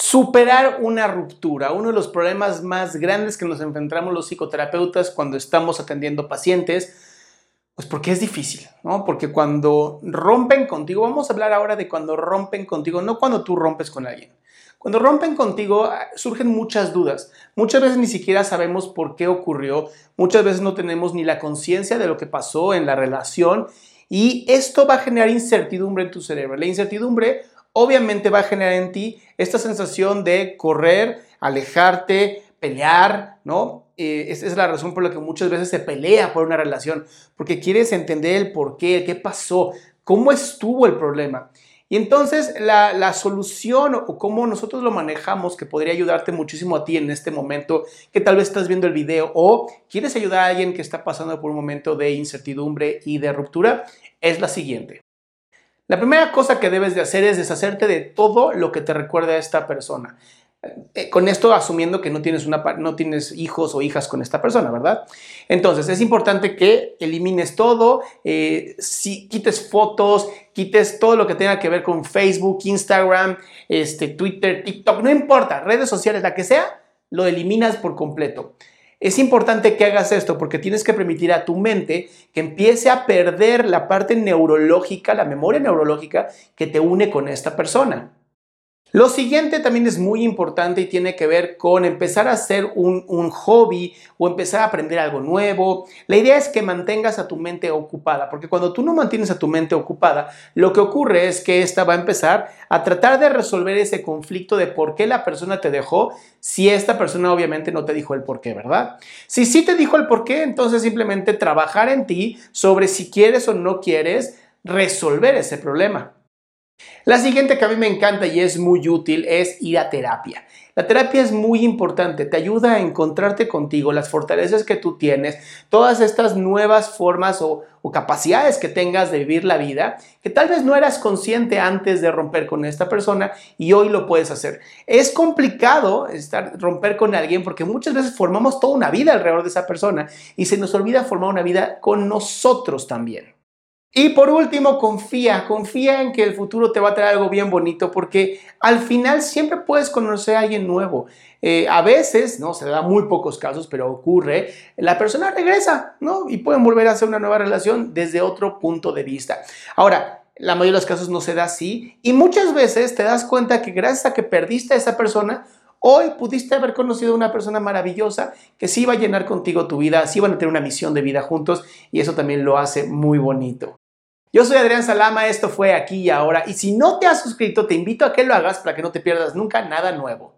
Superar una ruptura, uno de los problemas más grandes que nos enfrentamos los psicoterapeutas cuando estamos atendiendo pacientes, pues porque es difícil, ¿no? Porque cuando rompen contigo, vamos a hablar ahora de cuando rompen contigo, no cuando tú rompes con alguien. Cuando rompen contigo ah, surgen muchas dudas. Muchas veces ni siquiera sabemos por qué ocurrió, muchas veces no tenemos ni la conciencia de lo que pasó en la relación y esto va a generar incertidumbre en tu cerebro. La incertidumbre obviamente va a generar en ti esta sensación de correr, alejarte, pelear, ¿no? Eh, esa es la razón por la que muchas veces se pelea por una relación, porque quieres entender el por qué, qué pasó, cómo estuvo el problema. Y entonces la, la, solución o cómo nosotros lo manejamos, que podría ayudarte muchísimo a ti en este momento, que tal vez estás viendo el video o quieres ayudar a alguien que está pasando por un momento de incertidumbre y de ruptura, es la siguiente. La primera cosa que debes de hacer es deshacerte de todo lo que te recuerda a esta persona. Eh, con esto asumiendo que no tienes, una, no tienes hijos o hijas con esta persona, ¿verdad? Entonces es importante que elimines todo, eh, si, quites fotos, quites todo lo que tenga que ver con Facebook, Instagram, este, Twitter, TikTok, no importa, redes sociales, la que sea, lo eliminas por completo. Es importante que hagas esto porque tienes que permitir a tu mente que empiece a perder la parte neurológica, la memoria neurológica que te une con esta persona. Lo siguiente también es muy importante y tiene que ver con empezar a hacer un, hobby o empezar a aprender algo nuevo. La idea es que mantengas a tu mente ocupada, porque cuando tú no mantienes a tu mente ocupada, lo que ocurre es que esta va a empezar a tratar de resolver ese conflicto de por qué la persona te dejó si esta persona obviamente no te dijo el por qué, ¿verdad? Si sí te dijo el por qué, entonces simplemente trabajar en ti sobre si quieres o no quieres resolver ese problema. La siguiente que a mí me encanta y es muy útil es ir a terapia. La terapia es muy importante, te ayuda a encontrarte contigo, las fortalezas que tú tienes, todas estas nuevas formas o, capacidades que tengas de vivir la vida, que tal vez no eras consciente antes de romper con esta persona y hoy lo puedes hacer. Es complicado estar, romper con alguien porque muchas veces formamos toda una vida alrededor de esa persona y se nos olvida formar una vida con nosotros también. Y por último, confía, confía en que el futuro te va a traer algo bien bonito porque al final siempre puedes conocer a alguien nuevo. Eh, a veces, ¿no? Se da muy pocos casos, pero ocurre, la persona regresa, ¿no? Y pueden volver a hacer una nueva relación desde otro punto de vista. Ahora, la mayoría de los casos no se da así y muchas veces te das cuenta que gracias a que perdiste a esa persona, Hoy pudiste haber conocido a una persona maravillosa que sí iba a llenar contigo tu vida, sí van a tener una misión de vida juntos y eso también lo hace muy bonito. Yo soy Adrián Salama, esto fue aquí y ahora y si no te has suscrito te invito a que lo hagas para que no te pierdas nunca nada nuevo.